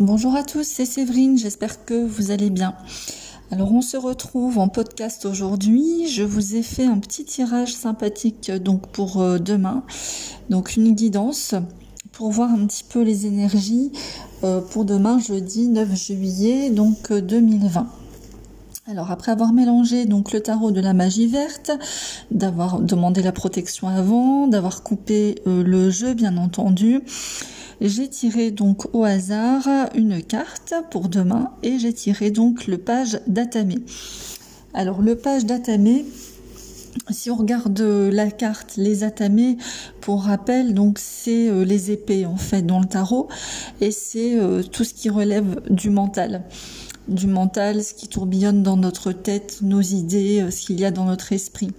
Bonjour à tous, c'est Séverine, j'espère que vous allez bien. Alors on se retrouve en podcast aujourd'hui. Je vous ai fait un petit tirage sympathique donc pour euh, demain. Donc une guidance pour voir un petit peu les énergies euh, pour demain jeudi 9 juillet donc 2020. Euh, Alors après avoir mélangé donc le tarot de la magie verte, d'avoir demandé la protection avant, d'avoir coupé le jeu bien entendu, j'ai tiré donc au hasard une carte pour demain et j'ai tiré donc le page d'Atamé. Alors le page d'Atamé, si on regarde la carte, les atamés, pour rappel, donc c'est euh, les épées en fait dans le tarot, et c'est euh, tout ce qui relève du mental du mental, ce qui tourbillonne dans notre tête, nos idées, euh, ce qu'il y a dans notre esprit.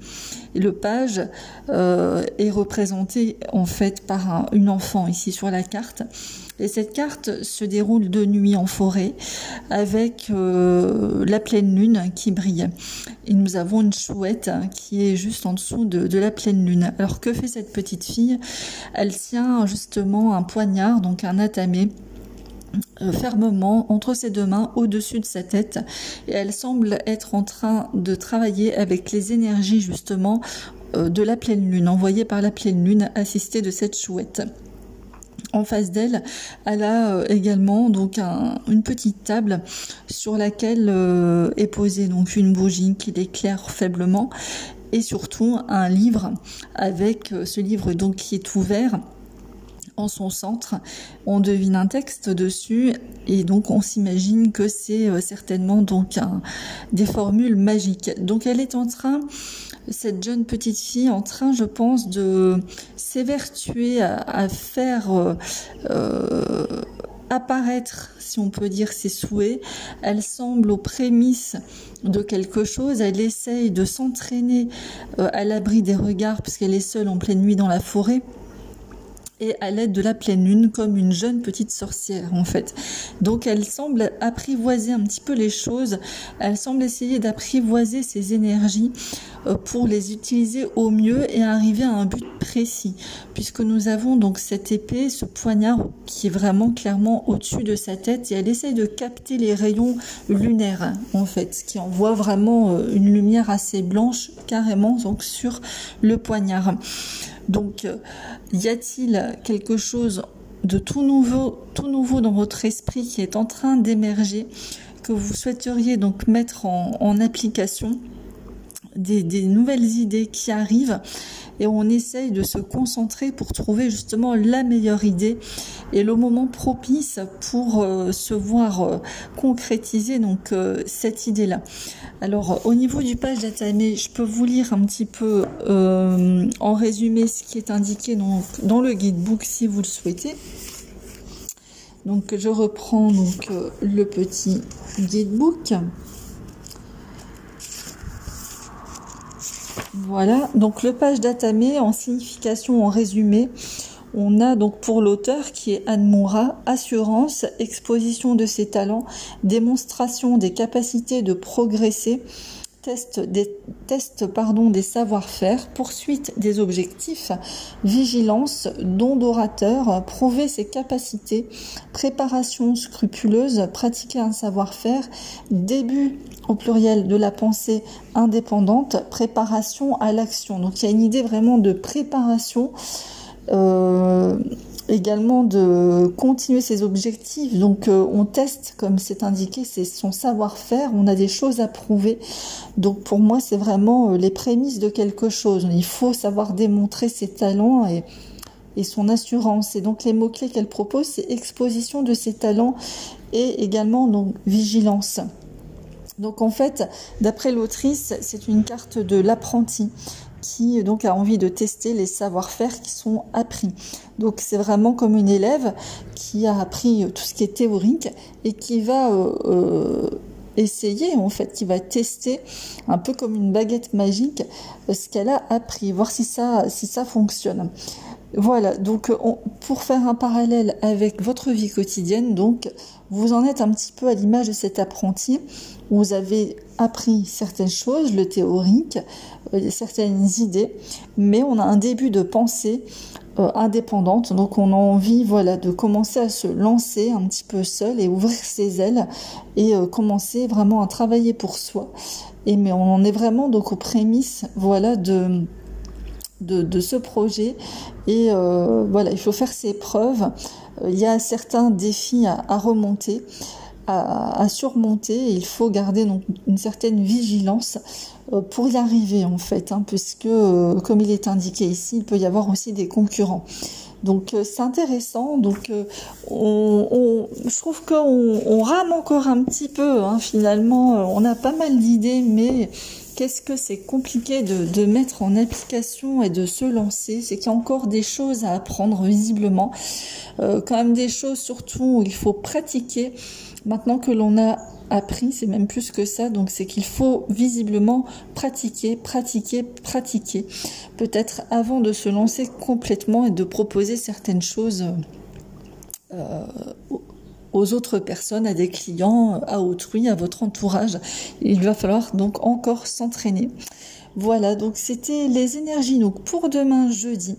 Et le page euh, est représenté en fait par une enfant ici sur la carte. Et cette carte se déroule de nuit en forêt avec euh, la pleine lune qui brille. Et nous avons une chouette qui est juste en dessous de, de la pleine lune. Alors que fait cette petite fille? Elle tient justement un poignard, donc un atamé fermement entre ses deux mains au-dessus de sa tête et elle semble être en train de travailler avec les énergies justement euh, de la pleine lune, envoyée par la pleine lune assistée de cette chouette. En face d'elle, elle a euh, également donc une petite table sur laquelle est posée donc une bougie qui l'éclaire faiblement et surtout un livre avec ce livre donc qui est ouvert en son centre. On devine un texte dessus et donc on s'imagine que c'est euh, certainement donc des formules magiques. Donc elle est en train, cette jeune petite fille, en train, je pense, de s'évertuer à, faire euh, euh, apparaître, si on peut dire, ses souhaits. Elle semble aux prémices de quelque chose. Elle essaye de s'entraîner à l'abri des regards puisqu'elle est seule en pleine nuit dans la forêt à l'aide de la pleine lune comme une jeune petite sorcière en fait. Donc elle semble apprivoiser un petit peu les choses, elle semble essayer d'apprivoiser ses énergies euh, pour les utiliser au mieux et arriver à un but précis puisque nous avons donc cette épée, ce poignard qui est vraiment clairement au-dessus de sa tête et elle essaye de capter les rayons lunaires en fait, qui envoie vraiment euh, une lumière assez blanche carrément donc sur le poignard. Donc, euh, y a-t-il quelque chose de tout nouveau, tout nouveau dans votre esprit qui est en train d'émerger, que vous souhaiteriez donc mettre en, application, des nouvelles idées qui arrivent et on essaye de se concentrer pour trouver justement la meilleure idée et le moment propice pour euh, se voir euh, concrétiser donc euh, cette idée-là. Alors au niveau du page d'atamé, je peux vous lire un petit peu en résumé ce qui est indiqué dans, dans le guidebook si vous le souhaitez. Donc je reprends donc le petit guidebook. Voilà, donc le page d'Atamé en signification, en résumé, on a donc pour l'auteur qui est Anne Moura, assurance, exposition de ses talents, démonstration des capacités de progresser, test des pardon des savoir-faire, poursuite des objectifs, vigilance, don d'orateur, prouver ses capacités, préparation scrupuleuse, pratiquer un savoir-faire, début au pluriel de la pensée indépendante, préparation à l'action. Donc il y a une idée vraiment de préparation. Euh, également de continuer ses objectifs. Donc euh, on teste, comme c'est indiqué, c'est son savoir-faire, on a des choses à prouver. Donc pour moi, c'est vraiment euh, les prémices de quelque chose. Il faut savoir démontrer ses talents et, et son assurance. Et donc les mots-clés qu'elle propose, c'est exposition de ses talents et également donc vigilance. Donc en fait, d'après l'autrice, c'est une carte de l'apprenti qui donc a envie de tester les savoir-faire qui sont appris. Donc c'est vraiment comme une élève qui a appris tout ce qui est théorique et qui va euh, euh, essayer en fait, qui va tester un peu comme une baguette magique ce qu'elle a appris, voir si ça si ça fonctionne. Voilà, donc pour faire un parallèle avec votre vie quotidienne, donc vous en êtes un petit peu à l'image de cet apprenti vous avez appris certaines choses, le théorique, euh, certaines idées, mais on a un début de pensée indépendante. Donc on a envie voilà de commencer à se lancer un petit peu seul et ouvrir ses ailes et commencer vraiment à travailler pour soi. Et mais on en est vraiment donc aux prémices voilà de de, ce projet et voilà il faut faire ses preuves. Il y a certains défis à remonter à, surmonter il faut garder donc une certaine vigilance euh, pour y arriver en fait, hein, puisque euh, comme il est indiqué ici, il peut y avoir aussi des concurrents. Donc euh, c'est intéressant. Donc on, je trouve qu'on on rame encore un petit peu. Hein, finalement, on a pas mal d'idées, mais qu'est-ce que c'est compliqué de, mettre en application et de se lancer? C'est qu'il y a encore des choses à apprendre visiblement, quand même des choses surtout où il faut pratiquer. Maintenant que l'on a appris, c'est même plus que ça, donc c'est qu'il faut visiblement pratiquer, pratiquer, pratiquer. Peut-être avant de se lancer complètement et de proposer certaines choses euh, aux autres personnes, à des clients, à autrui, à votre entourage. Il va falloir donc encore s'entraîner. Voilà, donc c'était les énergies donc pour demain jeudi.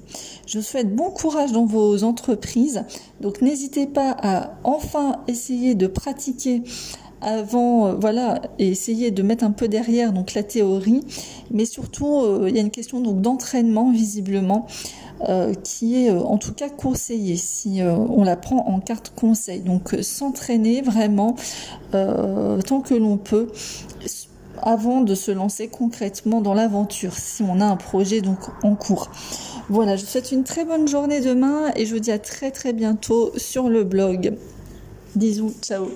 Je souhaite bon courage dans vos entreprises. Donc n'hésitez pas à enfin essayer de pratiquer avant, euh, voilà, et essayer de mettre un peu derrière donc la théorie, mais surtout euh, il y a une question donc d'entraînement visiblement euh, qui est en tout cas conseillé si on la prend en carte conseil. Donc s'entraîner vraiment tant que l'on peut avant de se lancer concrètement dans l'aventure, si on a un projet donc en cours. Voilà, je vous souhaite une très bonne journée demain et je vous dis à très très bientôt sur le blog. Bisous, ciao